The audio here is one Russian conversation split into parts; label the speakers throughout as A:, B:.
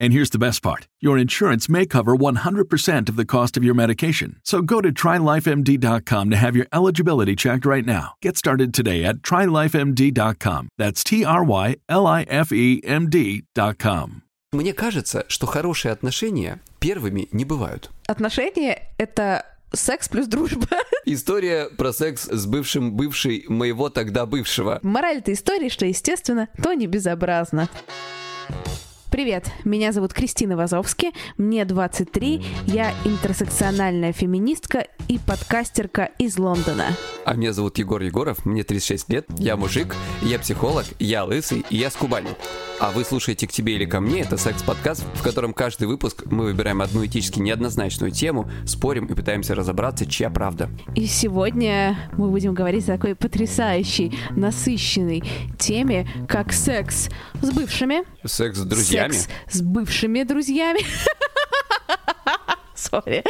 A: And here's the best part your insurance may cover 100% of the cost of your medication. So go to trylifemd.com to have your eligibility checked right now. Get started today at trylifemd.com. That's T R Y L I F E M D.com.
B: Мне кажется, что хорошие отношения первыми не бывают.
C: Отношения — это секс плюс дружба.
B: История про секс с бывшим бывшей моего тогда бывшего.
C: Мораль этой истории, что естественно, то не безобразно. Привет, меня зовут Кристина Вазовски, мне 23, я интерсекциональная феминистка и подкастерка из Лондона.
B: А меня зовут Егор Егоров, мне 36 лет, я мужик, я психолог, я лысый и я с Кубани. А вы слушаете «К тебе или ко мне» — это секс-подкаст, в котором каждый выпуск мы выбираем одну этически неоднозначную тему, спорим и пытаемся разобраться, чья правда.
C: И сегодня мы будем говорить о такой потрясающей, насыщенной теме, как секс с бывшими,
B: Секс с друзьями,
C: секс с бывшими друзьями. Сори.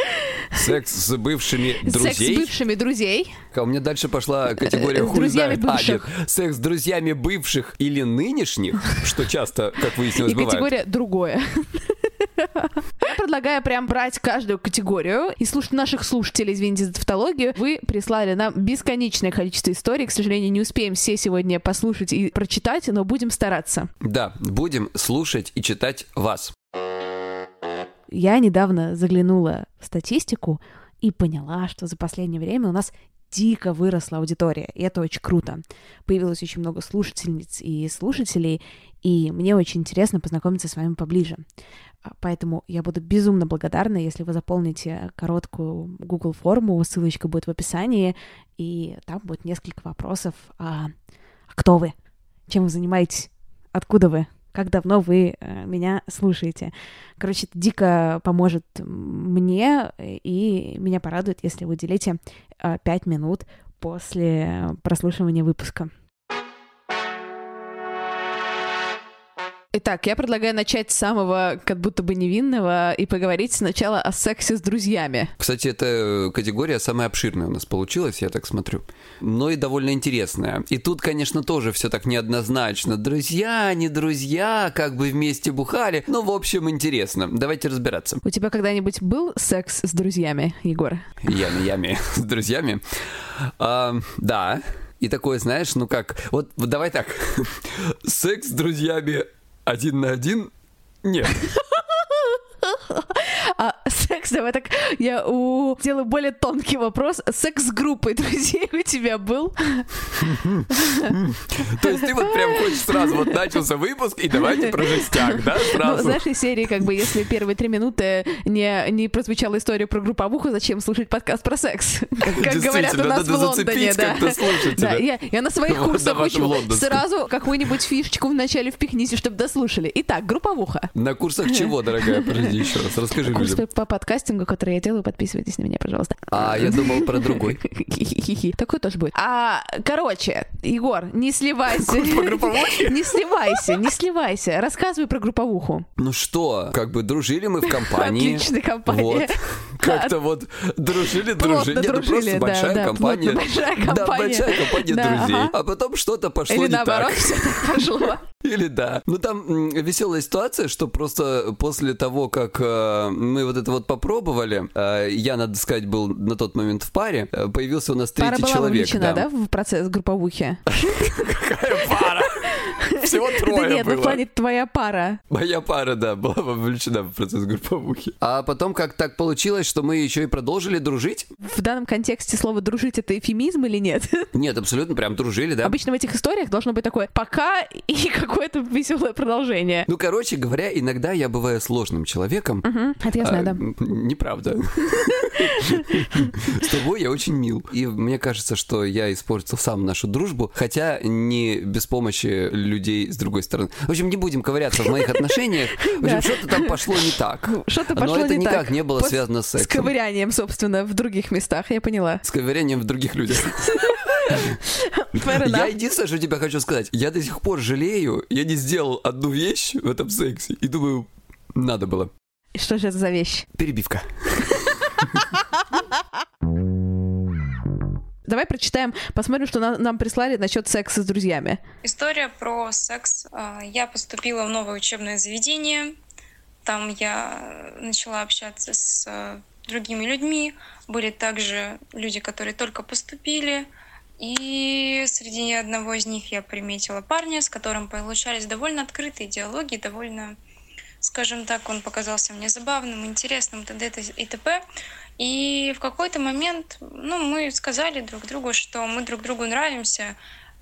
B: секс с бывшими
C: Секс с
B: друзей.
C: бывшими друзей.
B: А у меня дальше пошла категория хуй
C: друзьями
B: знает. А,
C: бывших.
B: нет, секс с друзьями бывших или нынешних, что часто, как выяснилось,
C: И
B: бывает.
C: категория другое. Я предлагаю прям брать каждую категорию и слушать наших слушателей, извините за тавтологию. Вы прислали нам бесконечное количество историй. К сожалению, не успеем все сегодня послушать и прочитать, но будем стараться.
B: Да, будем слушать и читать вас.
C: Я недавно заглянула в статистику и поняла, что за последнее время у нас дико выросла аудитория, и это очень круто. Появилось очень много слушательниц и слушателей, и мне очень интересно познакомиться с вами поближе. А, Поэтому я буду безумно благодарна, если вы заполните короткую Google форму, ссылочка будет в описании, и там будет несколько вопросов. А, а кто вы? Чем вы занимаетесь? Откуда вы? Как давно вы э, меня слушаете? Короче, это дико поможет мне, и меня порадует, если вы уделите э, 5 минут после прослушивания выпуска. Итак, я предлагаю начать с самого как будто бы невинного и поговорить сначала о сексе с друзьями.
B: Кстати, эта категория самая обширная у нас получилась, я так смотрю. Но и довольно интересная. И тут, конечно, тоже все так неоднозначно. Друзья, не друзья, как бы вместе бухали. Ну, в общем, интересно. Давайте разбираться.
C: У тебя когда-нибудь был секс с друзьями, Егор?
B: Я на яме с друзьями. А, да. И такое, знаешь, ну как, вот, вот давай так. Секс с друзьями один на один? Нет.
C: Секс, давай так, я у... сделаю более тонкий вопрос. Секс с группой друзей у тебя был?
B: То есть ты вот прям хочешь сразу, вот начался выпуск, и давайте про жестяк, да,
C: Ну,
B: сразу?
C: знаешь, из серии, как бы, если первые три минуты не, не прозвучала история про групповуху, зачем слушать подкаст про секс? Как, говорят у нас в Лондоне, да. Да, я, я на своих курсах учу. Сразу какую-нибудь фишечку вначале впихните, чтобы дослушали. Итак, групповуха.
B: На курсах чего, дорогая? Подожди еще раз, расскажи людям.
C: По, по подкастингу, который я делаю, подписывайтесь на меня, пожалуйста.
B: А, я думал про другой.
C: Такой тоже будет. А, короче, Егор, не сливайся. Не сливайся, не сливайся. Рассказывай про групповуху.
B: Ну что, как бы дружили мы в компании.
C: Отличная компания.
B: Как-то вот дружили, дружили. Нет, ну
C: дружили,
B: просто
C: да,
B: большая
C: да,
B: компания.
C: большая
B: Да,
C: компания.
B: большая компания
C: Да,
B: друзей.
C: ага.
B: А потом что-то пошло
C: Или
B: не
C: наоборот,
B: так.
C: так пошло.
B: Или да. Ну там веселая ситуация, что просто после того, как э, мы вот это вот попробовали, э, я, надо сказать, был на тот момент в паре, э, появился у нас
C: Пара
B: третий
C: была
B: человек.
C: вовлечена, да, в процесс групповухи?
B: Какая пара? Всего
C: Да
B: трое
C: нет, ну в плане твоя пара.
B: Моя пара, да, была вовлечена в процесс групповухи. А потом как так получилось, что мы еще и продолжили дружить?
C: В данном контексте слово «дружить» — это эфемизм или нет?
B: Нет, абсолютно прям дружили, да.
C: Обычно в этих историях должно быть такое «пока» и какое-то веселое продолжение.
B: Ну, короче говоря, иногда я бываю сложным человеком.
C: Мгм, Это я
B: А,
C: знаю, да.
B: м, Неправда. С тобой я очень мил. И мне кажется, что я испортил сам нашу дружбу, хотя не без помощи людей с другой стороны. В общем, не будем ковыряться в моих отношениях. В общем, что-то там пошло не так.
C: Что-то пошло
B: Но это
C: не
B: никак
C: так.
B: не было связано с
C: С
B: сексом.
C: ковырянием, собственно, в других местах, я поняла.
B: С ковырянием в других людях. Я единственное, что тебе хочу сказать, я до сих пор жалею, я не сделал одну вещь в этом сексе, и думаю, надо было.
C: Что же это за вещь?
B: Перебивка.
C: Давай прочитаем, посмотрим, что на- нам прислали насчет секса с друзьями.
D: История про секс. А, Я поступила в новое учебное заведение. Там я начала общаться с э, другими людьми. Были также люди, которые только поступили. И среди одного из них я приметила парня, с которым получались довольно открытые диалоги, довольно, скажем так, он показался мне забавным, интересным, т.д. и т.п. И в какой-то момент, ну, мы сказали друг другу, что мы друг другу нравимся,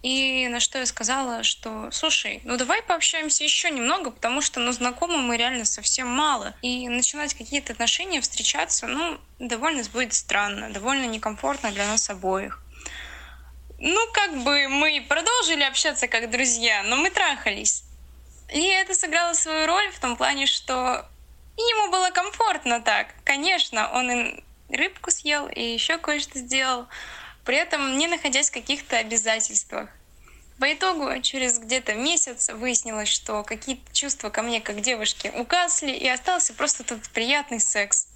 D: и на что я сказала, что, слушай, ну давай пообщаемся еще немного, потому что, ну, знакомы мы реально совсем мало. И начинать какие-то отношения, встречаться, ну, довольно будет странно, довольно некомфортно для нас обоих. Ну, как бы мы продолжили общаться как друзья, но мы трахались. И это сыграло свою роль в том плане, что ему было комфортно так. Конечно, он и рыбку съел, и еще кое-что сделал, при этом не находясь в каких-то обязательствах. По итогу, через где-то месяц выяснилось, что какие-то чувства ко мне как девушке угасли, и остался просто тот приятный секс.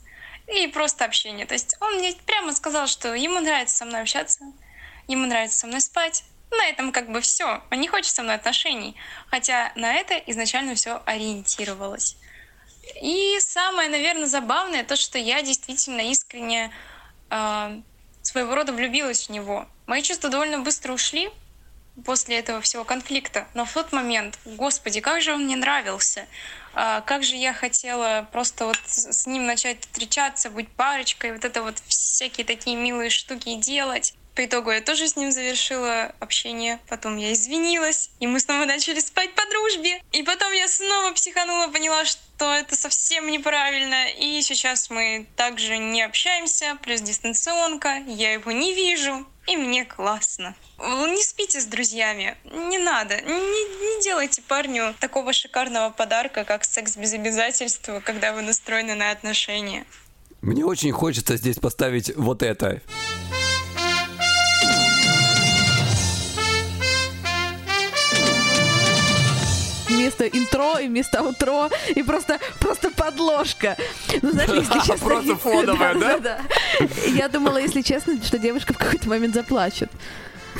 D: И просто общение. То есть он мне прямо сказал, что ему нравится со мной общаться, ему нравится со мной спать. На этом как бы все. Он не хочет со мной отношений. Хотя на это изначально все ориентировалось. И самое, наверное, забавное то, что я действительно искренне э, своего рода влюбилась в него. Мои чувства довольно быстро ушли после этого всего конфликта. Но в тот момент, господи, как же он мне нравился. А, как же я хотела просто вот с ним начать встречаться, быть парочкой, вот это вот всякие такие милые штуки делать. По итогу я тоже с ним завершила общение, потом я извинилась, и мы снова начали спать по дружбе. И потом я снова психанула, поняла, что это совсем неправильно. И сейчас мы также не общаемся, плюс дистанционка, я его не вижу, и мне классно. Не спите с друзьями, не надо, не, не делайте парню такого шикарного подарка, как секс без обязательства, когда вы настроены на отношения.
B: Мне очень хочется здесь поставить вот это.
C: Вместо интро и вместо утро, и просто, просто подложка. Ну, знаешь, если честно...
B: Просто фоновая, да?
C: Я думала, если честно, что девушка в какой-то момент заплачет.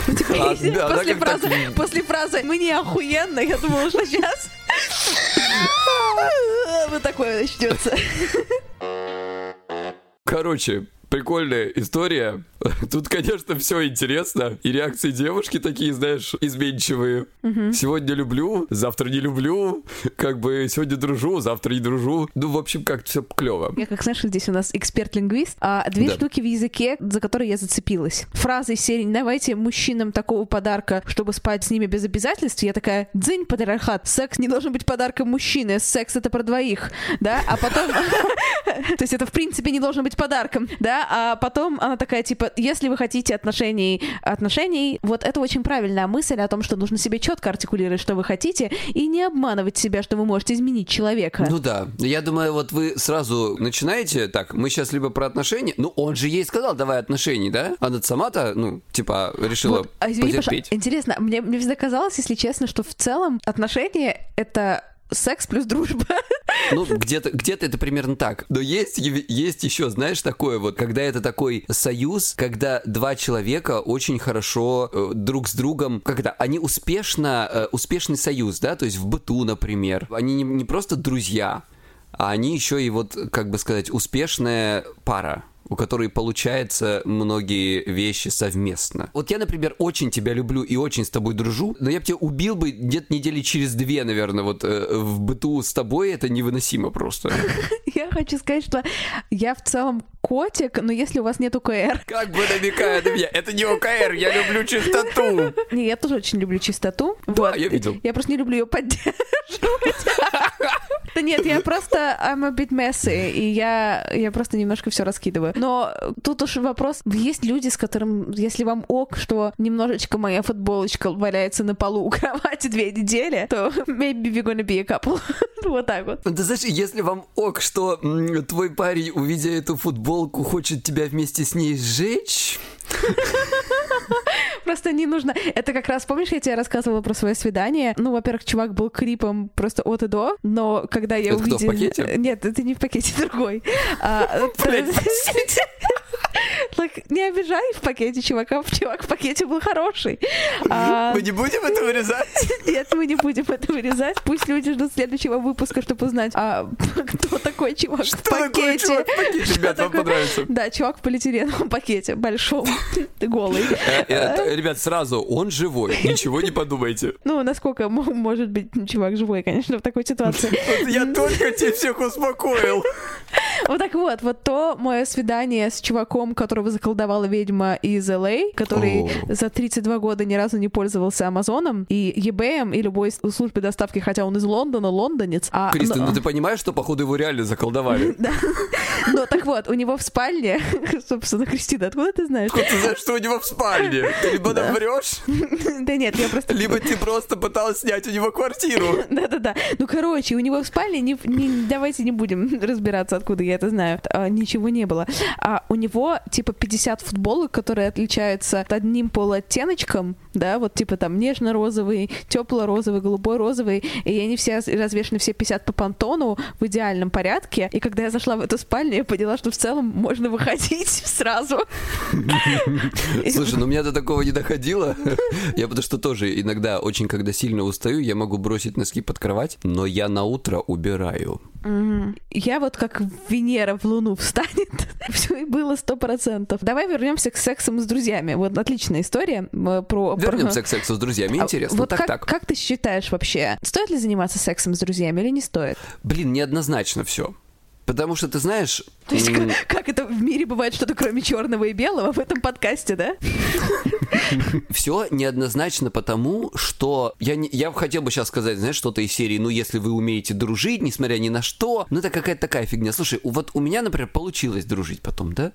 C: Ну, типа,
B: А, да,
C: после, фразы,
B: так-
C: после фразы «мне охуенно», я думала, что сейчас вот такое начнется.
B: Короче, прикольная история. Тут, конечно, все интересно. И реакции девушки такие, знаешь, изменчивые. Сегодня люблю, завтра не люблю. Как бы сегодня дружу, завтра не дружу. Ну, в общем, как-то все клево.
C: Я, как знаешь, здесь у нас эксперт-лингвист, а две
B: Да.
C: штуки в языке, за которые я зацепилась. Фраза из серии «давайте мужчинам такого подарка, чтобы спать с ними без обязательств», я такая «дзынь, патриархат, секс не должен быть подарком мужчины, секс это про двоих», да, а потом... То есть это, в принципе, не должен быть подарком, да, а потом она такая, типа, если вы хотите отношений, отношений, вот это очень правильная мысль о том, что нужно себе четко артикулировать, что вы хотите, и не обманывать себя, что вы можете изменить человека.
B: Ну да, я думаю, вот вы сразу начинаете, так, мы сейчас либо про отношения, ну он же ей сказал, давай отношений, да? Она сама-то, ну, типа, решила
C: Вот, а извини,
B: потерпеть.
C: пожалуйста, интересно, мне, мне всегда казалось, если честно, что в целом отношения — это секс плюс дружба.
B: Ну, где-то где это примерно так. Но есть, есть еще, знаешь, такое вот, когда это такой союз, когда два человека очень хорошо э, друг с другом, когда они успешно, э, успешный союз, да, то есть в быту, например. Они не, не просто друзья, а они еще и вот, как бы сказать, успешная пара у которой получается многие вещи совместно. Вот я, например, очень тебя люблю и очень с тобой дружу, но я бы тебя убил бы где-то недели через две, наверное, вот э, в быту с тобой это невыносимо просто.
C: Я хочу сказать, что я в целом котик, но если у вас нет УКР...
B: Как бы намекая на меня, это не УКР, я люблю чистоту.
C: Не, я тоже очень люблю чистоту.
B: Да, я видел.
C: Я просто не люблю ее поддерживать. Да нет, я просто I'm a bit messy, и я, я просто немножко все раскидываю. Но тут уж вопрос, есть люди, с которым, если вам ок, что немножечко моя футболочка валяется на полу у кровати две недели, то maybe we're gonna be a couple. вот так вот.
B: Да знаешь, если вам ок, что твой парень, увидя эту футболку, хочет тебя вместе с ней сжечь...
C: Просто не нужно. Это как раз, помнишь, я тебе рассказывала про свое свидание? Ну, во-первых, чувак был крипом просто от и до, но когда я
B: это
C: увидела...
B: Кто, в пакете?
C: Нет, это не в пакете, другой. А, like, не обижай в пакете чувака, чувак в пакете был хороший.
B: А... Мы не будем это вырезать?
C: Нет, мы не будем это вырезать. Пусть люди ждут следующего выпуска, чтобы узнать, а кто такой чувак
B: что
C: в пакете.
B: Такой чувак в пакете, ребят, вам понравится.
C: Да, чувак в полиэтиленовом пакете, большом, голый.
B: Э, э, ребят, сразу, он живой, ничего не подумайте.
C: Ну, насколько может быть чувак живой, конечно, в такой ситуации.
B: Я только тебе всех успокоил.
C: Вот так вот, вот то мое свидание с чуваком, которого заколдовала ведьма из LA, который oh. за 32 года ни разу не пользовался Амазоном и eBay и любой службой доставки, хотя он из Лондона, лондонец.
B: А, Кристина, но... ну ты понимаешь, что, походу, его реально заколдовали?
C: Да. Ну, так вот, у него в спальне, собственно, Кристина, откуда ты знаешь?
B: Откуда ты знаешь, что у него в спальне? Ты либо наврешь,
C: да нет, я просто...
B: Либо ты просто пыталась снять у него квартиру.
C: Да-да-да. Ну, короче, у него в спальне, не, не, давайте не будем разбираться, откуда я это знаю, а, ничего не было. А у него, типа, 50 футболок, которые отличаются одним полуоттеночком, да, вот типа там нежно-розовый, тепло-розовый, голубой-розовый, и они все развешены все 50 по понтону в идеальном порядке. И когда я зашла в эту спальню, я поняла, что в целом можно выходить сразу.
B: Слушай, ну у меня до такого не доходило. Я потому что тоже иногда очень, когда сильно устаю, я могу бросить носки под кровать, но я на утро убираю.
C: Я вот как Венера в Луну встанет. Все и было сто процентов. Давай вернемся к сексам с друзьями. Вот отличная история про
B: Вернемся к сексу с друзьями. А Интересно,
C: вот
B: так,
C: как,
B: так.
C: Как ты считаешь вообще, стоит ли заниматься сексом с друзьями или не стоит?
B: Блин, неоднозначно все. Потому что ты знаешь...
C: То есть, как, как это в мире бывает что-то кроме черного и белого в этом подкасте, да?
B: Все неоднозначно потому, что я, не, я хотел бы сейчас сказать, знаешь, что-то из серии, ну, если вы умеете дружить, несмотря ни на что, ну, это какая-то такая фигня. Слушай, вот у меня, например, получилось дружить потом, да?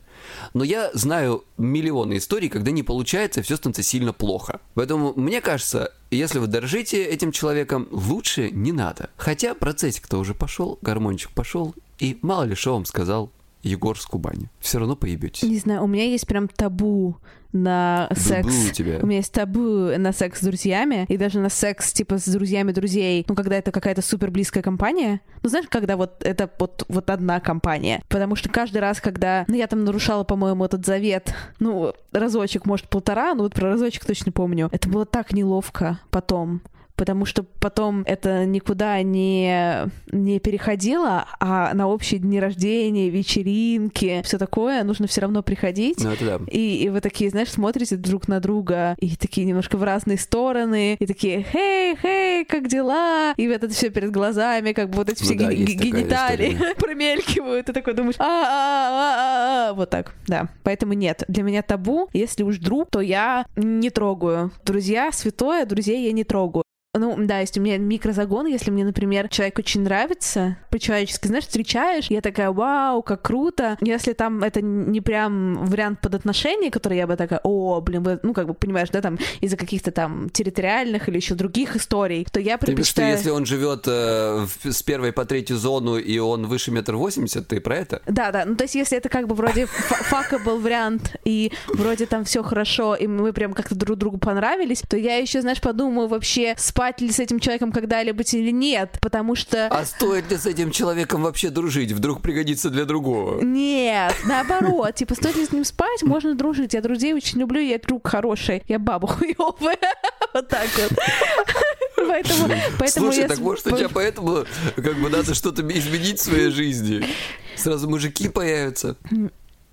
B: Но я знаю миллионы историй, когда не получается, все становится сильно плохо. Поэтому, мне кажется, если вы дорожите этим человеком, лучше не надо. Хотя процессик-то уже пошел, гармончик пошел, и мало ли что вам сказал Егор с Кубани. Все равно поебетесь.
C: Не знаю, у меня есть прям табу на секс.
B: Табу у тебя.
C: У меня есть табу на секс с друзьями, и даже на секс, типа, с друзьями друзей, ну, когда это какая-то супер близкая компания. Ну, знаешь, когда вот это вот, вот одна компания. Потому что каждый раз, когда... Ну, я там нарушала, по-моему, этот завет, ну, разочек, может, полтора, ну, вот про разочек точно помню. Это было так неловко потом потому что потом это никуда не, не переходило, а на общие дни рождения, вечеринки, все такое, нужно все равно приходить.
B: Ну, это да.
C: и, и вы такие, знаешь, смотрите друг на друга, и такие немножко в разные стороны, и такие, хей, хей, как дела? И вот это все перед глазами, как бы вот эти ну, все да, ген- гениталии промелькивают, и такой думаешь, а-а-а-а-а, вот так, да. Поэтому нет, для меня табу, если уж друг, то я не трогаю. Друзья святое, друзей я не трогаю. Ну, да, есть у меня микрозагон, если мне, например, человек очень нравится, по-человечески, знаешь, встречаешь, я такая, вау, как круто. Если там это не прям вариант под отношения, который я бы такая, о, блин, вы, ну, как бы, понимаешь, да, там, из-за каких-то там территориальных или еще других историй, то я предпочитаю...
B: Ты, что если он живет э, с первой по третью зону, и он выше метр восемьдесят, ты про это?
C: Да, да, ну, то есть если это как бы вроде фака был вариант, и вроде там все хорошо, и мы прям как-то друг другу понравились, то я еще, знаешь, подумаю вообще, спать спать ли с этим человеком когда-либо или нет, потому что...
B: А стоит ли с этим человеком вообще дружить? Вдруг пригодится для другого?
C: Нет, наоборот. Типа, стоит ли с ним спать, можно дружить. Я друзей очень люблю, я друг хороший. Я баба хуёвая. Вот так вот. Поэтому, поэтому
B: Слушай,
C: я
B: так может у тебя поэтому как бы надо что-то изменить в своей жизни? Сразу мужики появятся.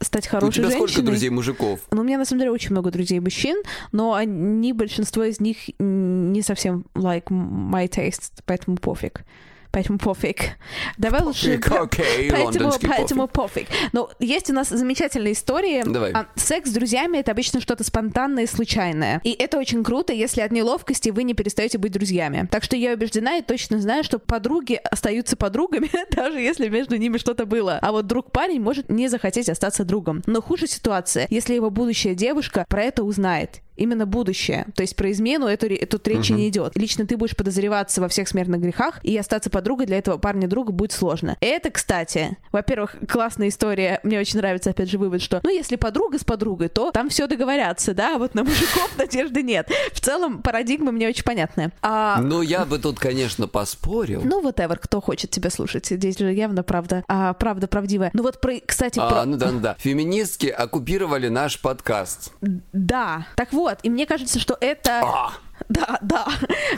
C: Стать
B: у
C: хорошей
B: тебя сколько
C: женщиной.
B: друзей мужиков?
C: Ну, у меня на самом деле очень много друзей мужчин, но они, большинство из них не совсем like my taste, поэтому пофиг. Поэтому пофиг. Давай лучше...
B: Пофиг, окей,
C: поэтому, поэтому пофиг. Но есть у нас замечательные истории.
B: Давай.
C: А, секс с друзьями это обычно что-то спонтанное и случайное. И это очень круто, если от неловкости вы не перестаете быть друзьями. Так что я убеждена и точно знаю, что подруги остаются подругами, даже если между ними что-то было. А вот друг-парень может не захотеть остаться другом. Но хуже ситуация, если его будущая девушка про это узнает именно будущее. То есть про измену эту, тут речи не идет. Лично ты будешь подозреваться во всех смертных грехах, и остаться подругой для этого парня друга будет сложно. Это, кстати, во-первых, классная история. Мне очень нравится, опять же, вывод, что, ну, если подруга с подругой, то там все договорятся, да, а вот на мужиков надежды нет. В целом, парадигма мне очень понятная. А,
B: Ну, я бы тут, конечно, поспорил.
C: ну, whatever, кто хочет тебя слушать. Здесь же явно правда, а, правда правдивая. Ну вот, про, кстати,
B: А,
C: про...
B: ну да, ну да. Феминистки оккупировали наш подкаст.
C: Да. Так вот, и мне кажется, что это...
B: А.
C: Да, да.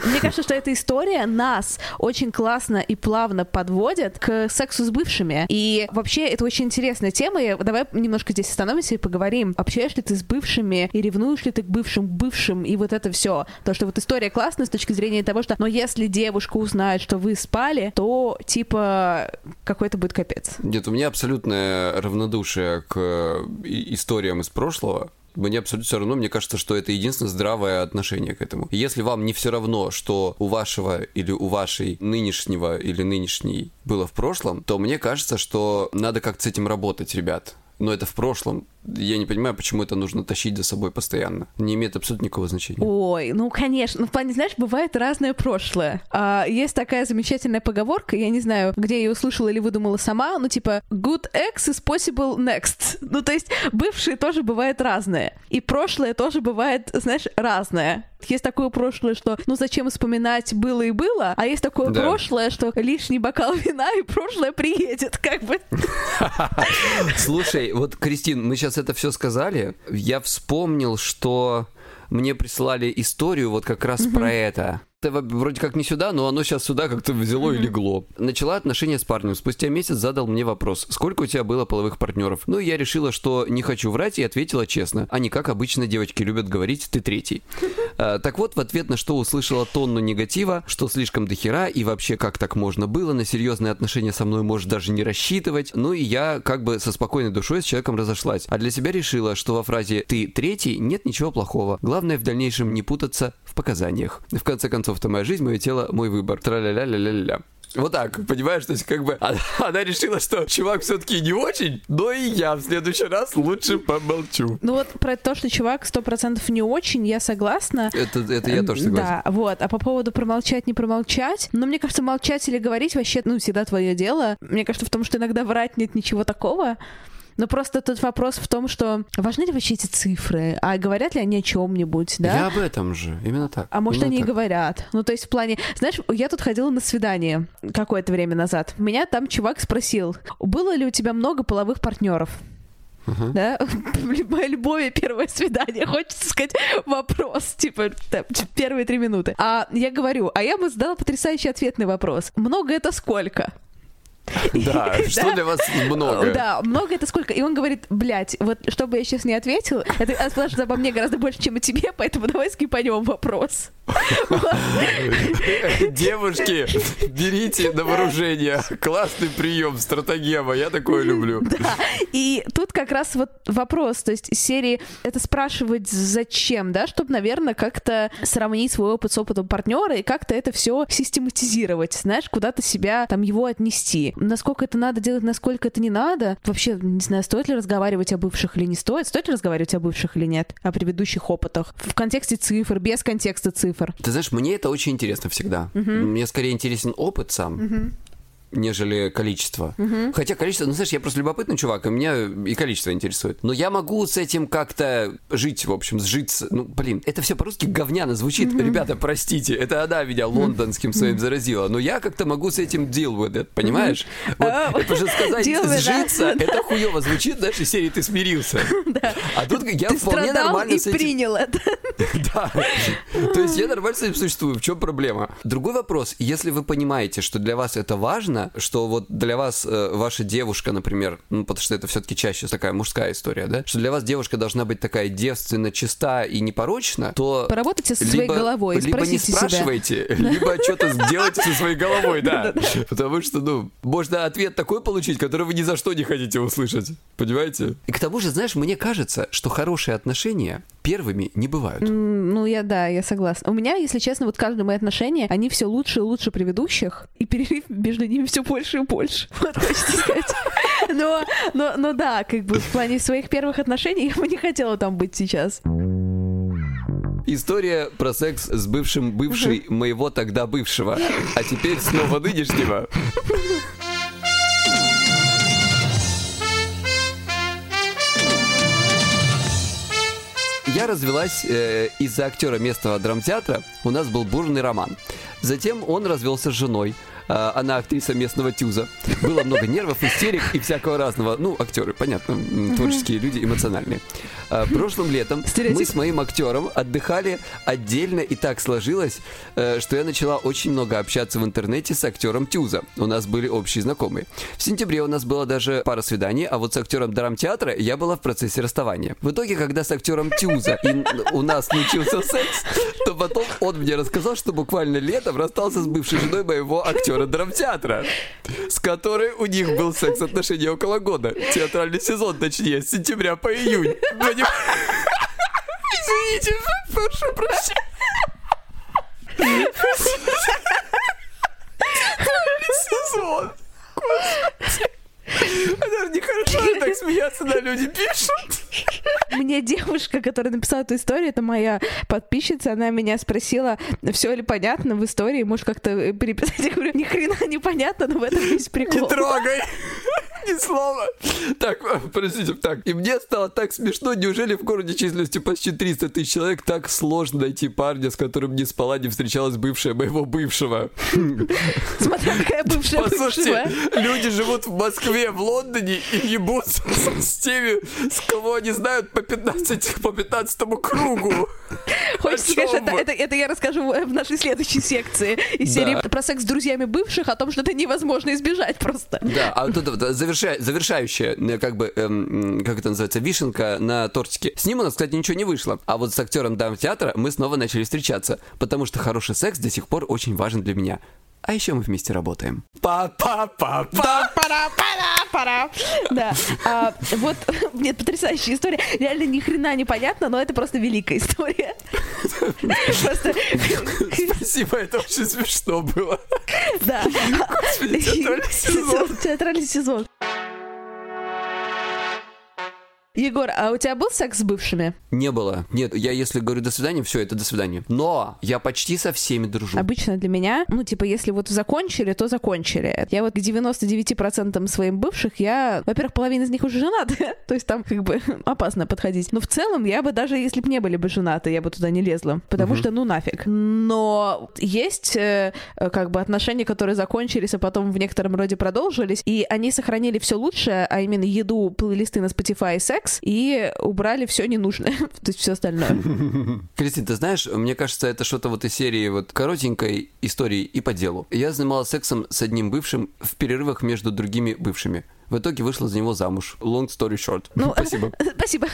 C: Мне кажется, что эта история нас очень классно и плавно подводит к сексу с бывшими. И вообще, это очень интересная тема. И давай немножко здесь остановимся и поговорим. Общаешь ли ты с бывшими и ревнуешь ли ты к бывшим бывшим и вот это все. То, что вот история классная с точки зрения того, что, но если девушка узнает, что вы спали, то типа какой-то будет капец.
B: Нет, у меня абсолютное равнодушие к э, историям из прошлого. Мне абсолютно все равно, мне кажется, что это единственное здравое отношение к этому. Если вам не все равно, что у вашего или у вашей нынешнего или нынешней было в прошлом, то мне кажется, что надо как-то с этим работать, ребят. Но это в прошлом. Я не понимаю, почему это нужно тащить за собой постоянно. Не имеет абсолютно никакого значения.
C: Ой, ну конечно. Ну, в плане, знаешь, бывает разное прошлое. А, есть такая замечательная поговорка, я не знаю, где я ее услышала или выдумала сама, ну типа good ex is possible next. Ну то есть бывшие тоже бывает разное. И прошлое тоже бывает, знаешь, разное. Есть такое прошлое, что ну зачем вспоминать было и было, а есть такое
B: Да.
C: прошлое, что лишний бокал вина и прошлое приедет, как бы.
B: Слушай, вот, Кристин, мы сейчас это все сказали. Я вспомнил, что мне прислали историю вот как раз про это. Вроде как не сюда, но оно сейчас сюда как-то взяло и легло. Начала отношения с парнем. Спустя месяц задал мне вопрос, сколько у тебя было половых партнеров? Ну, и я решила, что не хочу врать, и ответила честно. А не как обычно девочки любят говорить, ты третий. А, Так вот, в ответ на что услышала тонну негатива, что слишком дохера, и вообще как так можно было, на серьезные отношения со мной можешь даже не рассчитывать. Ну и я как бы со спокойной душой с человеком разошлась. А для себя решила, что во фразе «ты третий» нет ничего плохого. Главное в дальнейшем не путаться в показаниях. В конце концов, это моя жизнь, мое тело, мой выбор. Тра-ля-ля-ля-ля-ля. Вот так, понимаешь, то есть как бы она, она решила, что чувак все-таки не очень, но и я в следующий раз лучше помолчу.
C: Ну вот про то, что чувак сто процентов не очень, я согласна.
B: Это, это я тоже согласен.
C: Да, вот. А по поводу промолчать, не промолчать, ну, мне кажется, молчать или говорить вообще, ну, всегда твое дело. Мне кажется, в том, что иногда врать нет ничего такого. Но просто тут вопрос в том, что важны ли вообще эти цифры, а говорят ли они о чем-нибудь, да?
B: Я об этом же, именно так.
C: А может,
B: Именно
C: они и
B: так.
C: говорят. Ну, то есть в плане... Знаешь, я тут ходила на свидание какое-то время назад. Меня там чувак спросил, было ли у тебя много половых партнеров? Да? Мое любое первое свидание. Хочется сказать вопрос, типа, там, первые три минуты. А я говорю, а я бы задала потрясающий ответный вопрос. Много это сколько?
B: Да, что для вас много?
C: Да, много это сколько? И он говорит, блядь, вот чтобы я сейчас не ответил, это обо мне гораздо больше, чем о тебе, поэтому давай скипанем вопрос.
B: Девушки, берите на вооружение. Классный прием, стратегема. Я такое люблю.
C: Да. И тут как раз вот вопрос, то есть серии это спрашивать зачем, да, чтобы, наверное, как-то сравнить свой опыт с опытом партнера и как-то это все систематизировать, знаешь, куда-то себя там его отнести. Насколько это надо делать, насколько это не надо. Вообще, не знаю, стоит ли разговаривать о бывших или не стоит, стоит ли разговаривать о бывших или нет, о предыдущих опытах. В контексте цифр, без контекста цифр.
B: Ты знаешь, мне это очень интересно всегда. Мне скорее интересен опыт сам. Нежели количество. Хотя количество, ну знаешь, я просто любопытный чувак, и меня и количество интересует. Но я могу с этим как-то жить, в общем, сжиться. Ну, блин, это все по-русски говняно звучит. Ребята, простите, это она меня лондонским своим заразила. Но я как-то могу с этим deal with it, понимаешь? Вот, это же сказать сжиться, это хуево звучит, знаешь, из серии ты смирился. А тут я вполне нормально с этим...
C: принял это.
B: Да. То есть я нормально с этим существую. В чем проблема? Другой вопрос. Если вы понимаете, что для вас это важно, что вот для вас э, ваша девушка, например, ну, потому что это все-таки чаще такая мужская история, да, что для вас девушка должна быть такая девственно, чиста и непорочна, то
C: Поработайте со своей
B: либо,
C: головой,
B: либо не
C: спросите себя.
B: спрашивайте, либо что-то сделайте со своей головой, да. Потому что, ну, можно ответ такой получить, который вы ни за что не хотите услышать. Понимаете? И к тому же, знаешь, мне кажется, что хорошие отношения первыми не бывают.
C: Ну, я, да, я согласна. У меня, если честно, вот каждое мои отношения, они все лучше и лучше предыдущих, и перерыв между ними все больше и больше. Вот хочется сказать. Но, но, но да, как бы в плане своих первых отношений я бы не хотела там быть сейчас.
B: История про секс с бывшим бывшей моего тогда бывшего, а теперь снова нынешнего. Я развелась э, из-за актера местного драмтеатра. У нас был бурный роман. Затем он развелся с женой. Э, она актриса местного тюза. Было много нервов, истерик и всякого разного. Ну, актеры, понятно, творческие люди, эмоциональные. Э, прошлым летом мы с моим актером отдыхали отдельно, и так сложилось, э, что я начала очень много общаться в интернете с актером Тюза. У нас были общие знакомые. В сентябре у нас было даже пара свиданий, а вот с актером драмтеатра я была в процессе расставания. В итоге, когда с актером Тюза и у нас случился секс, то потом он мне рассказал, что буквально летом расстался с бывшей женой моего актера драмтеатра, с которой у них был секс-отношения около года. Театральный сезон, точнее, с сентября по июнь. Извините, прошу прощения. Сезон. Господи. Это нехорошо так смеяться, да, люди пишут.
C: Мне девушка, которая написала эту историю, это моя подписчица, она меня спросила, все ли понятно в истории, может как-то э, переписать. Я говорю, ни хрена не понятно, но в этом
B: Не
C: прикол.
B: трогай. Ни слова. Так, подождите, так. И мне стало так смешно. Неужели в городе численностью почти 300 тысяч человек так сложно найти парня, с которым не спала, не встречалась бывшая моего бывшего?
C: Смотря какая бывшая
B: Послушайте,
C: бывшая.
B: люди живут в Москве, в Лондоне и ебутся с, с теми, с кого они знают по 15, по 15 кругу. Чём
C: это, это, это я расскажу в нашей следующей секции из
B: Да.
C: серии про секс с друзьями бывших, о том, что это невозможно избежать просто.
B: Да, а тут вот завершая- завершающая, э, как бы, эм, как это называется, вишенка на тортике. С ним у нас, кстати, ничего не вышло. А вот с актером драмтеатра мы снова начали встречаться, потому что хороший секс до сих пор очень важен для меня. А еще мы вместе работаем. Па-па-па-па.
C: Пара-пара-пара. Да. А, вот, нет, потрясающая история. Реально ни хрена не понятно, но это просто великая история. Просто,
B: Спасибо, это очень смешно было.
C: да.
B: театральный сезон.
C: Егор, а у тебя был секс с бывшими?
B: Не было. Нет, я если говорю до свидания, все, это до свидания. Но я почти со всеми дружу.
C: Обычно для меня, ну, типа, если вот закончили, то закончили. Я вот к 99% своим бывших, я, во-первых, половина из них уже женаты, то есть там как бы опасно подходить. Но в целом я бы даже, если бы не были бы женаты, я бы туда не лезла, потому что, ну, нафиг. Но есть э, э, как бы отношения, которые закончились, а потом в некотором роде продолжились, и они сохранили все лучшее, а именно еду, плейлисты на Spotify и секс, и убрали все ненужное, то есть все остальное.
B: Кристин, ты знаешь, мне кажется, это что-то вот из серии вот коротенькой истории и по делу. Я занималась сексом с одним бывшим в перерывах между другими бывшими. В итоге вышла за него замуж. Long story short.
C: Ну,
B: Спасибо.
C: Спасибо.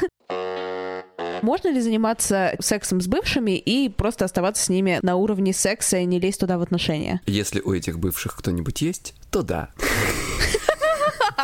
C: Можно ли заниматься сексом с бывшими и просто оставаться с ними на уровне секса и не лезть туда в отношения?
B: Если у этих бывших кто-нибудь есть, то да.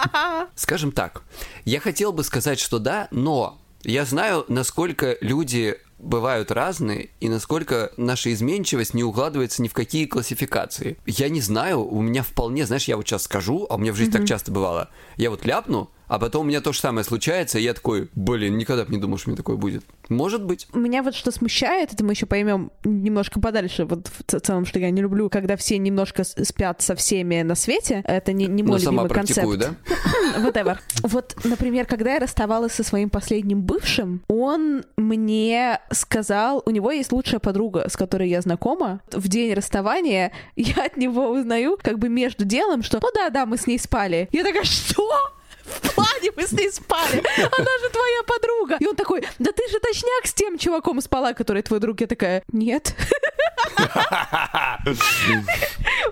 B: Скажем так, я хотел бы сказать, что да, но я знаю, насколько люди бывают разные и насколько наша изменчивость не укладывается ни в какие классификации. Я не знаю, у меня вполне, знаешь, я вот сейчас скажу, а у меня в жизни так часто бывало. Я вот ляпну, а потом у меня то же самое случается, и я такой, блин, никогда бы не думал, что мне такое будет. Может быть.
C: Меня вот что смущает, это мы еще поймем немножко подальше, вот в целом, что я не люблю, когда все немножко спят со всеми на свете. Это не, не мой
B: Но сама
C: любимый
B: практикую,
C: концепт.
B: да?
C: Whatever. Вот, например, когда я расставалась со своим последним бывшим, он мне сказал, у него есть лучшая подруга, с которой я знакома. В день расставания я от него узнаю, как бы между делом, что, ну да, да, мы с ней спали. Я такая, что? В плане мы с ней спали. Она же твоя подруга. И он такой, да ты же точняк с тем чуваком спала, который твой друг. Я такая, нет.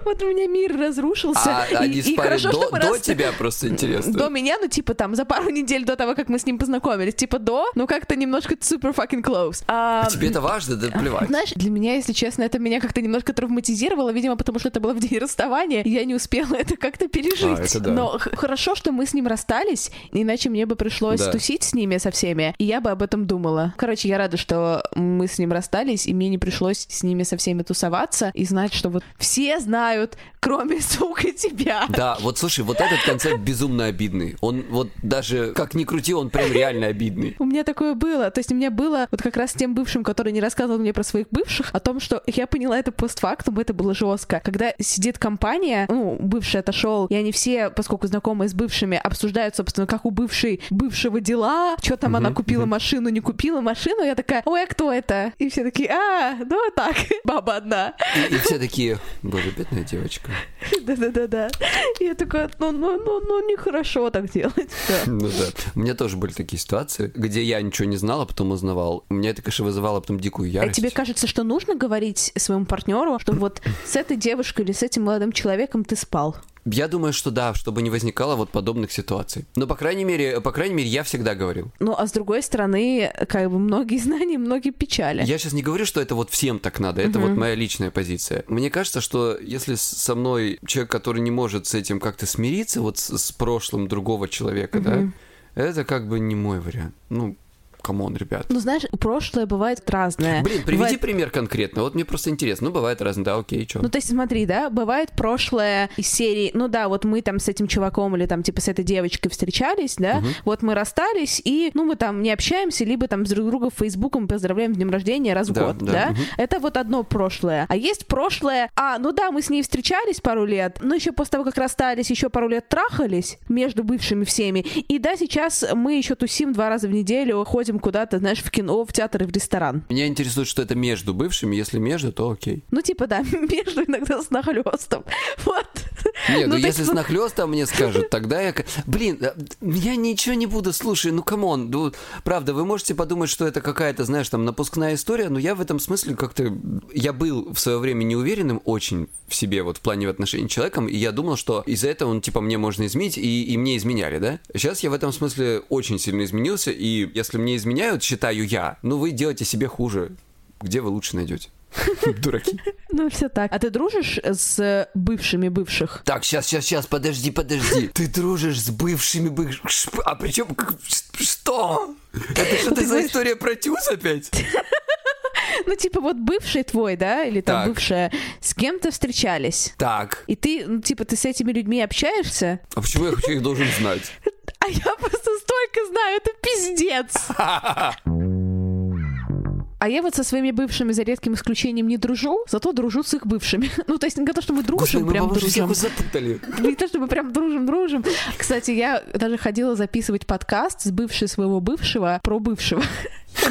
C: Вот у меня мир разрушился.
B: А
C: И- хорошо,
B: до,
C: что мы
B: до
C: рас-
B: тебя, просто интересно.
C: До меня, ну, типа, там, за пару недель до того, как мы с ним познакомились. Типа, до, ну, как-то немножко super fucking close. А,
B: А тебе это важно? Да плевать.
C: знаешь, для меня, если честно, это меня как-то немножко травматизировало, видимо, потому что это было в день расставания, и я не успела это как-то пережить.
B: А, это да.
C: Но хорошо, что мы с ним расстались, иначе мне бы пришлось
B: Да.
C: тусить с ними со всеми, и я бы об этом думала. Короче, я рада, что мы с ним расстались, и мне не пришлось с ними со всеми тусоваться и знать, что вот все знают, кроме, сука, тебя.
B: Да, вот слушай, вот этот концепт безумно обидный. Он вот даже, как ни крути, он прям реально обидный.
C: У меня такое было. То есть у меня было вот как раз с тем бывшим, который не рассказывал мне про своих бывших, о том, что я поняла это постфактум, это было жестко. Когда сидит компания, ну, бывший отошел, и они все, поскольку знакомые с бывшими, обсуждают, собственно, как у бывшей бывшего дела, что там она купила машину, не купила машину, я такая, ой, а кто это? И все такие, а, ну вот так, баба одна.
B: И, и все такие, боже, бедная девочка.
C: Да-да-да-да. Я такая, ну, ну, ну, ну, нехорошо так делать. Да.
B: Ну да. У меня тоже были такие ситуации, где я ничего не знал, а потом узнавал. У меня это, конечно, вызывало потом дикую
C: А
B: ярость.
C: тебе кажется, что нужно говорить своему партнеру, что вот с этой девушкой или с этим молодым человеком ты спал?
B: Я думаю, что да, чтобы не возникало вот подобных ситуаций. Но, по крайней мере, по крайней мере, я всегда говорил.
C: Ну, а с другой стороны, как бы многие знания, многие печали.
B: Я сейчас не говорю, что это вот всем так надо, это вот моя личная позиция. Мне кажется, что если со мной человек, который не может с этим как-то смириться, вот с, с прошлым другого человека, да, это как бы не мой вариант. Ну, come on, ребят.
C: Ну, знаешь, прошлое бывает разное.
B: Блин, приведи
C: Бывает-
B: пример конкретно. Вот мне просто интересно. Ну, бывает разное, да, окей, что.
C: Ну, то есть, смотри, да, бывает прошлое из серии, ну да, вот мы там с этим чуваком или там типа с этой девочкой встречались, да, вот мы расстались, и, ну, мы там не общаемся, либо там с друг другом в Фейсбуке поздравляем с днем рождения раз в
B: Да,
C: год,
B: да,
C: да,
B: мгм.
C: это вот одно прошлое. А есть прошлое, а, ну да, мы с ней встречались пару лет, но еще после того, как расстались, еще пару лет трахались между бывшими всеми, и да, сейчас мы еще тусим два раза в неделю, ходим куда-то, знаешь, в кино, в театр и в ресторан.
B: Меня интересует, что это между бывшими. Если между, то окей.
C: Ну, типа, да, между иногда с нахлёстом. Вот.
B: Нет, ну,
C: есть,
B: если с
C: ну,
B: нахлёстом мне скажут, тогда я... Блин, э, я ничего не буду, слушай, ну come on, ну, правда, вы можете подумать, что это какая-то, знаешь, там, напускная история, но я в этом смысле как-то... Я был в свое время неуверенным очень в себе, вот в плане отношений с человеком, и я думал, что из-за этого, он, типа, мне можно изменить, и, и мне изменяли, да? Сейчас я в этом смысле очень сильно изменился, и если мне изменяют, считаю я, ну вы делаете себе хуже. Где вы лучше найдете? Дураки.
C: Ну, все так. А ты дружишь с бывшими бывших?
B: Так, сейчас, сейчас, сейчас, подожди, подожди. Ты дружишь с бывшими бывшими... А причем что? Это что ты за история про тюз опять?
C: Ну, типа, вот бывший твой, да, или там
B: Так.
C: бывшая, с кем-то встречались.
B: Так,
C: И ты, ну, типа, ты с этими людьми общаешься,
B: а почему я хочу их должен знать?
C: а я просто столько знаю, это пиздец. А я вот со своими бывшими, за редким исключением, не дружу, зато дружу с их бывшими. Ну, то есть не то, что мы дружим,
B: Господи, мы,
C: прям
B: всех
C: дружим.
B: уже запутали.
C: Не то, чтобы прям дружим-дружим. Кстати, я даже ходила записывать подкаст с бывшей своего бывшего про бывшего.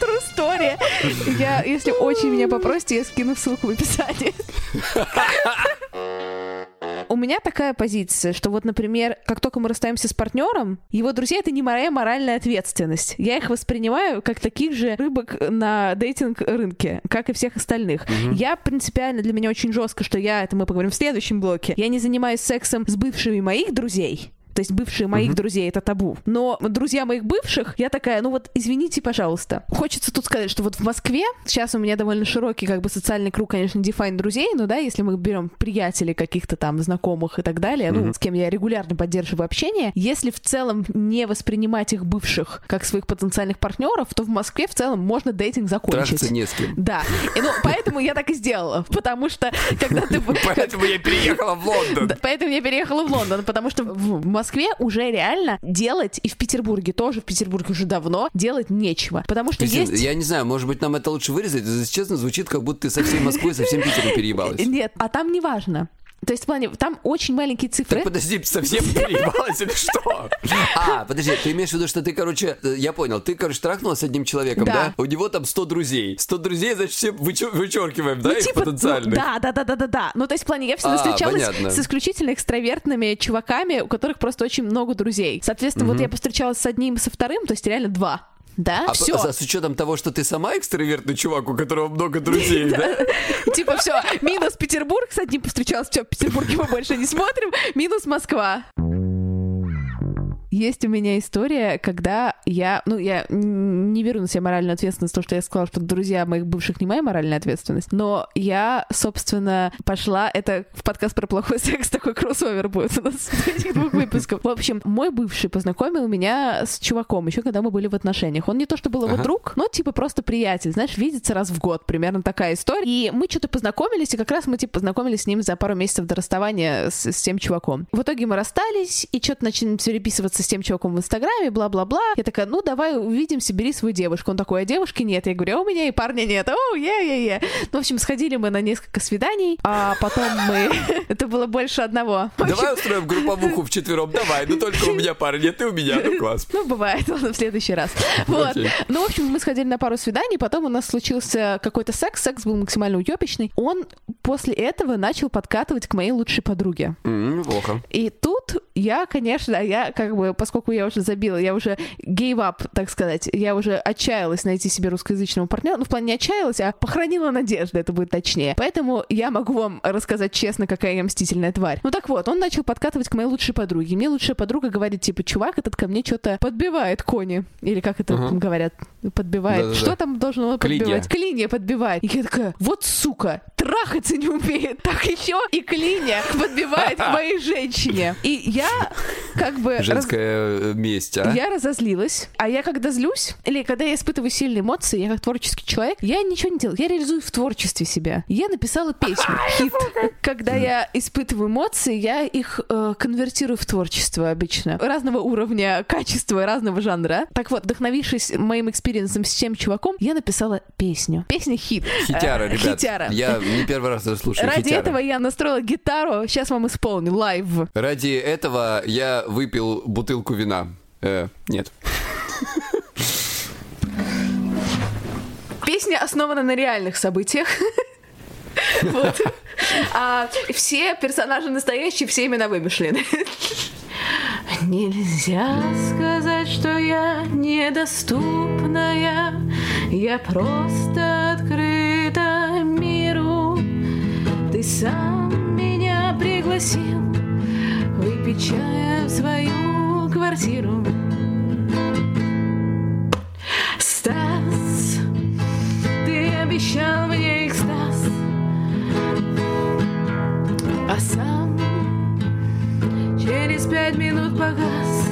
C: True story. Я, если очень меня попросите, я скину ссылку в описании. У меня такая позиция, что вот, например, как только мы расстаемся с партнером, его друзья это не моя моральная ответственность. Я их воспринимаю как таких же рыбок на дейтинг рынке, как и всех остальных. Я принципиально для меня очень жестко, что я, это мы поговорим в следующем блоке, я не занимаюсь сексом с бывшими моих друзей, То есть бывшие моих друзей это табу. Но друзья моих бывших, я такая, ну вот извините, пожалуйста. Хочется тут сказать, что вот в Москве сейчас у меня довольно широкий как бы социальный круг, конечно, дефайн друзей, но да, если мы берем приятелей каких-то там знакомых и так далее, ну, с кем я регулярно поддерживаю общение, если в целом не воспринимать их бывших как своих потенциальных партнеров, то в Москве в целом можно дейтинг закончить.
B: Трахаться не с кем.
C: Да. И, ну, поэтому я так и сделала. Потому что, когда ты...
B: Поэтому я переехала в Лондон.
C: Поэтому я переехала в Лондон, потому что в Москве уже реально делать, и в Петербурге тоже, в Петербурге уже давно, делать нечего. Потому что
B: Кристин,
C: есть...
B: я не знаю, может быть, нам это лучше вырезать. Если честно, звучит, как будто ты со всей Москвой, со всем Питером переебалась.
C: Нет, а там не важно. То есть, в плане, там очень маленькие цифры.
B: Так подожди, совсем переебалась или что? А, подожди, ты имеешь в виду, что ты, короче, э, я понял, ты, короче, трахнулась с одним человеком,
C: Да.
B: У него там 100 друзей. 100 друзей, значит, все вычер- вычеркиваем, да,
C: Ну,
B: их
C: типа, ну,
B: потенциальных?
C: да, да, да, да, да, да. Ну, то есть, в плане, я всегда
B: А,
C: встречалась с исключительно экстравертными чуваками, у которых просто очень много друзей. Соответственно, вот я повстречалась с одним и со вторым, то есть реально два. Да,
B: А
C: все.
B: с учетом того, что ты сама экстравертный чувак, у которого много друзей, да?
C: Типа все, минус Петербург, с одним повстречалась, все, в Петербурге мы больше не смотрим, минус Москва. Есть у меня история, когда я, ну, я не беру на себя моральную ответственность, то, что я сказала, что друзья моих бывших не моя моральная ответственность, но я, собственно, пошла, это в подкаст про плохой секс, такой кроссовер будет у нас в этих двух выпусков. В общем, мой бывший познакомил меня с чуваком, еще когда мы были в отношениях. Он не то, что был его
B: Ага.
C: друг, но типа просто приятель, знаешь, видится раз в год, примерно такая история. И мы что-то познакомились, и как раз мы типа познакомились с ним за пару месяцев до расставания с, с тем чуваком. В итоге мы расстались, и что-то начали переписываться с тем чуваком в Инстаграме, бла-бла-бла. Я такая, ну давай увидимся, бери свою девушку. Он такой, а девушки нет. Я говорю, а у меня и парня нет. О, е-е-е. Ну, в общем, сходили мы на несколько свиданий, а потом мы... Это было больше одного.
B: Давай устроим групповуху вчетвером, давай, но только у меня пара нет, и у меня, ну класс.
C: Ну, бывает, ладно, в следующий раз. Вот. Ну, в общем, мы сходили на пару свиданий, потом у нас случился какой-то секс, секс был максимально уёбищный. Он после этого начал подкатывать к моей лучшей подруге.
B: М, Неплохо.
C: И тут я, конечно, я как бы, поскольку я уже забила, я уже gave up, так сказать, я уже отчаялась найти себе русскоязычного партнера, ну, в плане не отчаялась, а похоронила надежды, это будет точнее. Поэтому я могу вам рассказать честно, какая я мстительная тварь. Ну так вот, он начал подкатывать к моей лучшей подруге. Мне лучшая подруга говорит, типа, чувак этот ко мне что-то подбивает кони. Или как это там говорят? Подбивает.
B: Да-да-да.
C: Что там должен он
B: Клинья.
C: подбивать? Клинья подбивает. И я такая, вот сука, трахаться не умеет, так еще и клинья подбивает к моей женщине. И я как бы... раз-
B: Женская э, месть, а?
C: Я разозлилась, а я когда злюсь, или когда я испытываю сильные эмоции, я как творческий человек, я ничего не делаю, я реализую в творчестве себя. Я написала песню, хит. Когда я испытываю эмоции, я их э, конвертирую в творчество обычно. Разного уровня, качества, разного жанра. Так вот, вдохновившись моим experience ом с тем чуваком, я написала песню. Песня хит.
B: Хитяра,
C: Э,
B: ребят.
C: Хитяра.
B: Я не первый раз это слушаю.
C: Ради
B: хитяра.
C: этого я настроила гитару, сейчас вам исполню, live.
B: Ради этого я выпил бутылку вина. Э, нет.
C: Песня основана на реальных событиях. Вот. А все персонажи настоящие, все имена вымышлены. Нельзя сказать, что я недоступная, я просто открыта миру. Ты сам меня пригласил выпить чая в свою квартиру. Стас, ты обещал мне экстаз, а сам через пять минут погас.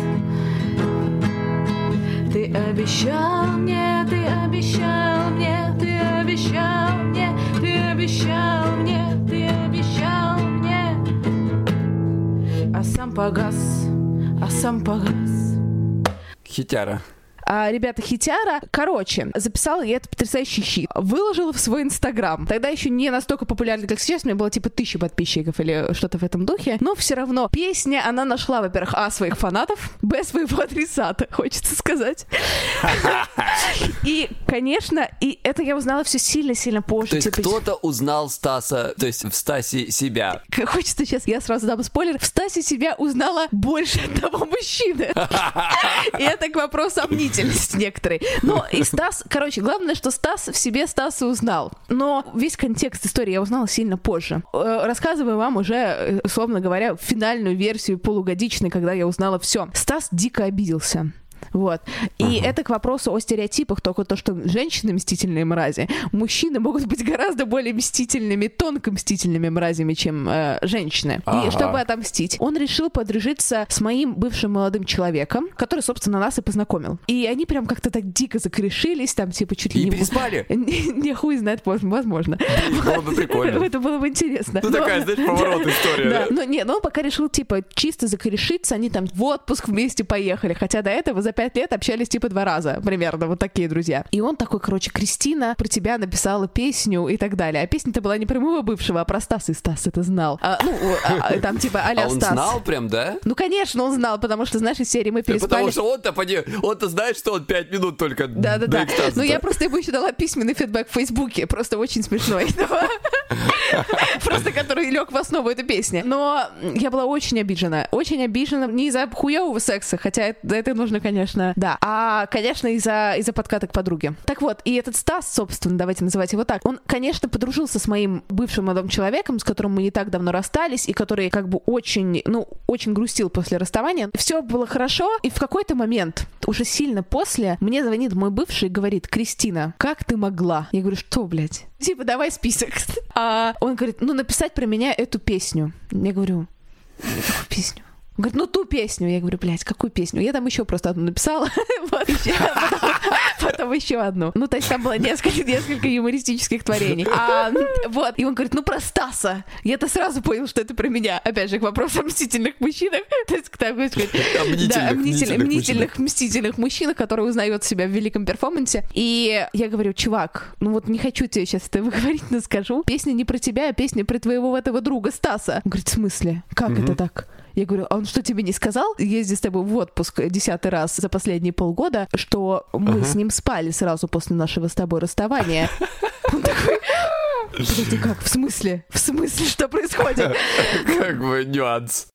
C: Ты обещал мне, ты обещал мне, ты обещал мне, ты обещал мне, ты обещал мне, а сам погас, а сам погас.
B: Хитяра.
C: А, ребята, хитяра, короче, записала я этот потрясающий хит. Выложила в свой инстаграм. Тогда еще не настолько популярный, как сейчас. У меня было типа тысяча подписчиков или что-то в этом духе. Но все равно песня, она нашла, во-первых, а, своих фанатов, б, своего адресата, хочется сказать. И, конечно, и это я узнала все сильно-сильно позже.
B: То есть
C: типа,
B: кто-то узнал Стаса, то есть в Стасе себя.
C: Хочется сейчас, я сразу дам спойлер. В Стасе себя узнала больше одного мужчины. И это к вопросу о мнительности. Деятельность некоторой. Но и Стас, короче, главное, что Стас в себе Стаса узнал. Но весь контекст истории я узнала сильно позже. Э, Рассказываю вам уже, э, условно говоря, финальную версию полугодичной, когда я узнала все. Стас дико обиделся. Вот. И это к вопросу о стереотипах, только то, что женщины мстительные мрази, мужчины могут быть гораздо более мстительными, тонко мстительными мразями, чем э, женщины.
B: Ага.
C: И чтобы отомстить, он решил подружиться с моим бывшим молодым человеком, который, собственно, нас и познакомил. И они прям как-то так дико закрешились, там типа чуть ли
B: И
C: не...
B: переспали?
C: Не, хуй знает, возможно.
B: Было бы прикольно.
C: Это было бы интересно.
B: Ну, такая, знаешь, поворот история,
C: но не, но он пока решил, типа, чисто закорешиться, они там в отпуск вместе поехали, хотя до этого за пять лет общались, типа, два раза, примерно, вот такие друзья. И он такой, короче, Кристина про тебя написала песню и так далее. А песня-то была не про моего бывшего, а про Стаса, и Стас это знал. А, ну, а, там, типа, а
B: А он
C: Стас.
B: знал прям, да?
C: Ну, конечно, он знал, потому что, знаешь, из серии мы переспали.
B: Потому что он-то, поди, он-то знает, что он пять минут только
C: Да, да,
B: до
C: да.
B: экстаза-то.
C: Ну, я просто ему еще дала письменный фидбэк в Фейсбуке, просто очень смешной. Просто который лег в основу этой песни. Но я была очень обижена. Очень обижена не из-за хуевого секса, хотя это нужно, конечно, да. А, конечно, из-за из подката к подруге. Так вот, и этот Стас, собственно, давайте называть его так, он, конечно, подружился с моим бывшим молодым человеком, с которым мы не так давно расстались, и который как бы очень, ну, очень грустил после расставания. Все было хорошо, и в какой-то момент, уже сильно после, мне звонит мой бывший и говорит, Кристина, как ты могла? Я говорю, что, блядь? Типа, давай список. А он говорит, ну, написать про меня эту песню. Я говорю, какую песню? Он говорит, ну ту песню. Я говорю, блядь, какую песню? Я там еще просто одну написала, потом, еще одну. Ну, то есть там было несколько, юмористических творений. А, вот, и он говорит, ну про Стаса. Я-то сразу понял, что это про меня. Опять же, к вопросу о мстительных мужчинах. То есть, к тому, что-
B: мнительных,
C: мстительных мужчинах, которые узнают себя в великом перформансе. И я говорю, чувак, ну вот не хочу тебе сейчас это выговорить, но скажу. Песня не про тебя, а песня про твоего этого друга Стаса. Он говорит, в смысле? Как это так? Я говорю, а он что тебе не сказал, ездя с тобой в отпуск десятый раз за последние полгода, что мы с ним спали сразу после нашего с тобой расставания? Он такой, подожди, как? В смысле? В смысле, что происходит?
B: Как бы нюанс.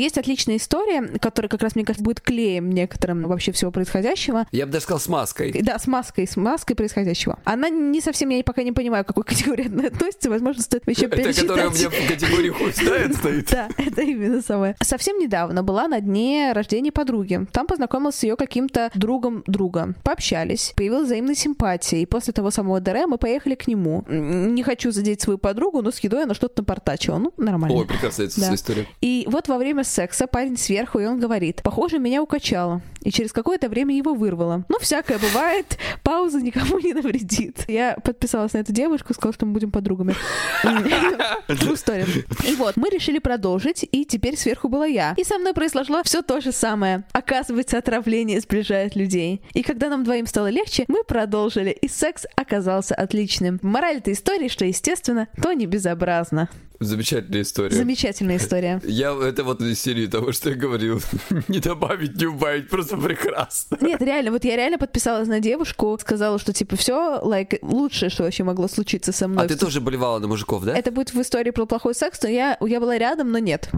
C: Есть отличная история, которая как раз, мне кажется, будет клеем некоторым вообще всего происходящего.
B: Я бы даже сказал с маской.
C: Да, с маской, с маской происходящего. Она не совсем, я пока не понимаю, к какой категории она относится. Возможно, стоит еще
B: Это
C: перечитать.
B: которая у меня в категории хуй стоит.
C: Да, это именно самое. Совсем недавно была на дне рождения подруги. Там познакомилась с ее каким-то другом друга. Пообщались, появилась взаимная симпатия. И после того самого ДР мы поехали к нему. Не хочу задеть свою подругу, но с едой она что-то напортачила. Ну, нормально.
B: Ой, прекрасная эта история.
C: И вот во время секса парень сверху, и он говорит, похоже, меня укачало. И через какое-то время его вырвало. Ну, всякое бывает, пауза никому не навредит. Я подписалась на эту девушку, сказала, что мы будем подругами. True story. И вот, мы решили продолжить, и теперь сверху была я. И со мной произошло все то же самое. Оказывается, отравление сближает людей. И когда нам двоим стало легче, мы продолжили, и секс оказался отличным. Мораль этой истории, что, естественно, то не безобразно.
B: Замечательная история.
C: Замечательная история.
B: Я это вот из серии того, что я говорил. Не добавить, не убавить, просто прекрасно.
C: Нет, реально, вот я реально подписалась на девушку, сказала, что типа все, лайк, лучшее, что вообще могло случиться со мной.
B: А ты тоже болевала на мужиков, да?
C: Это будет в истории про плохой секс, но я, я была рядом, но нет.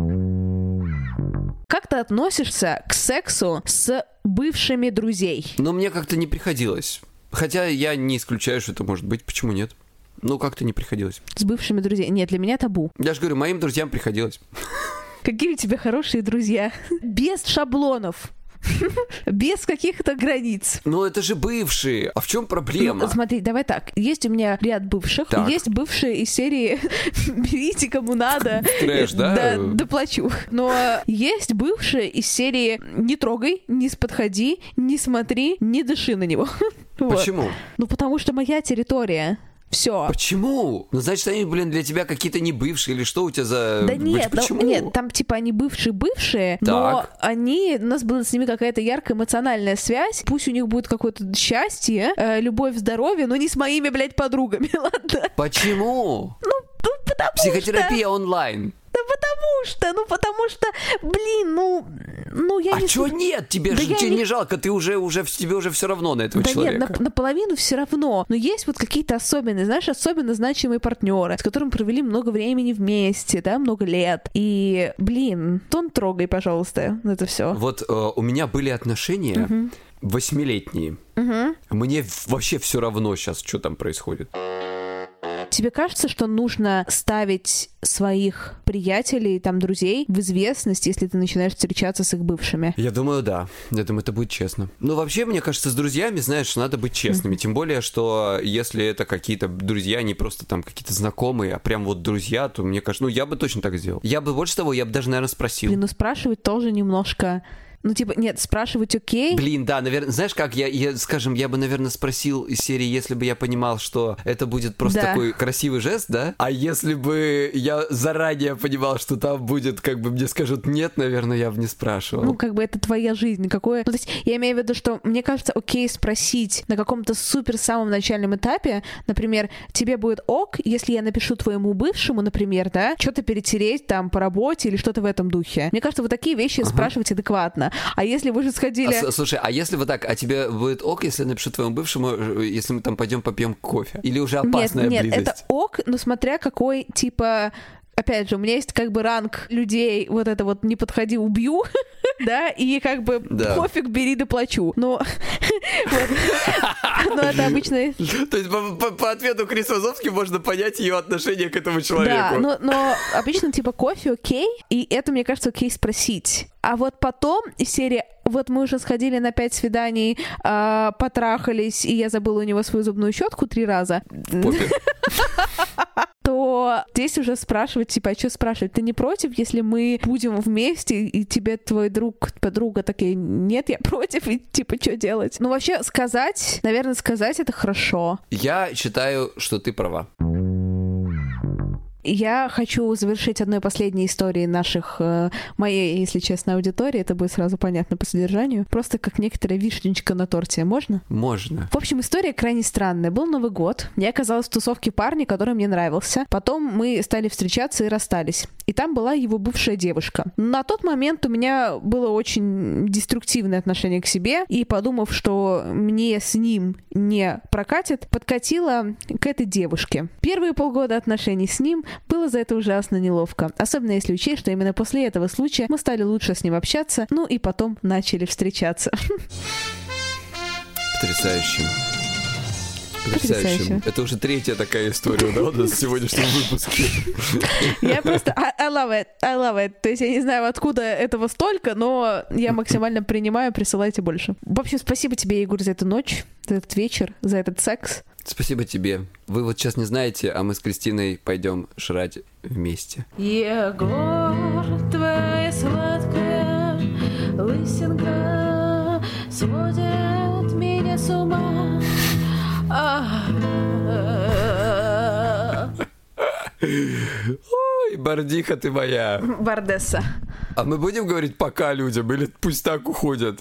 C: Как ты относишься к сексу с бывшими друзей?
B: Но мне как-то не приходилось. Хотя я не исключаю, что это может быть. Почему нет? Ну, как-то не приходилось.
C: С бывшими друзьями? Нет, для меня табу.
B: Я же говорю, моим друзьям приходилось.
C: Какие у тебя хорошие друзья. Без шаблонов. Без каких-то границ.
B: Ну, это же бывшие. А в чем проблема?
C: Ну, смотри, давай так. Есть у меня ряд бывших,
B: Так.
C: есть бывшие из серии «Берите, кому надо».
B: Трэш, да?
C: Да, доплачу. Но есть бывшие из серии «Не трогай, не подходи, не смотри, не дыши на него». Вот.
B: Почему?
C: Ну, потому что моя территория. Все.
B: Почему? Ну, значит, они, блин, для тебя какие-то не бывшие или что у тебя за...
C: Да нет, ну,
B: Почему?
C: нет, там типа они бывшие-бывшие, но они, у нас была с ними какая-то яркая эмоциональная связь, пусть у них будет какое-то счастье, э, любовь, здоровье, но не с моими, блядь, подругами, ладно?
B: Почему?
C: Ну, потому
B: Психотерапия онлайн.
C: Да потому что, ну потому что, блин, ну, ну я
B: А
C: не
B: чё
C: знаю.
B: нет? Тебе
C: Да
B: же тебе
C: не-
B: не жалко, ты уже, уже, тебе уже все равно на этого
C: Да
B: человека.
C: нет, нап- наполовину все равно. Но есть вот какие-то особенные, знаешь, особенно значимые партнеры, с которыми провели много времени вместе, да, много лет. И, блин, тон трогай, пожалуйста, это все.
B: Вот э, у меня были отношения, восьмилетние. Мне вообще все равно сейчас, что там происходит.
C: Тебе кажется, что нужно ставить своих приятелей, там, друзей в известность, если ты начинаешь встречаться с их бывшими?
B: Я думаю, да. Я думаю, это будет честно. Ну, вообще, мне кажется, с друзьями, знаешь, надо быть честными. Тем более, что если это какие-то друзья, не просто там какие-то знакомые, а прям вот друзья, то мне кажется, ну, я бы точно так сделал. Я бы, больше того, я бы даже, наверное, спросил.
C: Блин, ну спрашивать тоже немножко... Ну, типа, нет, спрашивать окей.
B: Блин, да, наверное, знаешь как, я, я, скажем, я бы, наверное, спросил из серии, если бы я понимал, что это будет просто
C: Да.
B: такой красивый жест, да? А если бы я заранее понимал, что там будет, как бы мне скажут нет, наверное, я бы не спрашивал.
C: Ну, как бы это твоя жизнь. Какое... Ну, то есть я имею в виду, что мне кажется, окей спросить на каком-то супер самом начальном этапе, например, тебе будет ок, если я напишу твоему бывшему, например, да, что-то перетереть там по работе или что-то в этом духе. Мне кажется, вот такие вещи спрашивать адекватно. А если вы же
B: А
C: сходили...
B: с- слушай, а если вот так, а тебе будет ок, если я напишу твоему бывшему, э, если мы там пойдем попьем кофе? Или уже опасная
C: нет, нет,
B: близость?
C: это ок, но смотря какой, типа, опять же, у меня есть как бы ранг людей, вот это вот «не подходи, убью», да, и как бы
B: Да.
C: пофиг, бери, доплачу. Но. Но это обычно...
B: То есть по, ответу Крис Вазовски можно понять ее отношение к этому человеку.
C: Да, но, но обычно типа кофе окей, и это, мне кажется, окей спросить. А вот потом из серии вот мы уже сходили на пять свиданий, а, потрахались, и я забыла у него свою зубную щетку три раза.
B: Попе.
C: то здесь уже спрашивать, типа, а что спрашивать? Ты не против, если мы будем вместе, и тебе твой друг, подруга такие, нет, я против, и типа, что делать? Ну, вообще, сказать, наверное, сказать это хорошо.
B: Я считаю, что ты права.
C: Я хочу завершить одной последней историей наших, э, моей, если честно, аудитории. Это будет сразу понятно по содержанию. Просто как некоторая вишенечка на торте. Можно?
B: Можно.
C: В общем, история крайне странная. Был Новый год. Я оказалась в тусовке парня, который мне нравился. Потом мы стали встречаться и расстались. И там была его бывшая девушка. На тот момент у меня было очень деструктивное отношение к себе. И подумав, что мне с ним не прокатит, подкатила к этой девушке. Первые полгода отношений с ним было за это ужасно неловко. Особенно если учесть, что именно после этого случая мы стали лучше с ним общаться, ну и потом начали встречаться.
B: Потрясающе.
C: Потрясающе.
B: Это уже третья такая история, да, у нас в сегодняшнем выпуске.
C: Я просто I, I love it, I love it. То есть я не знаю, откуда этого столько, но я максимально принимаю, присылайте больше. В общем, спасибо тебе, Егор, за эту ночь, за этот вечер, за этот секс.
B: Спасибо тебе. Вы вот сейчас не знаете, а мы с Кристиной пойдем жрать вместе.
C: Егор, твоя сладкая лысинка сводит меня с ума.
B: Ой, бардиха ты моя.
C: Бардесса.
B: А мы будем говорить пока людям или пусть так уходят?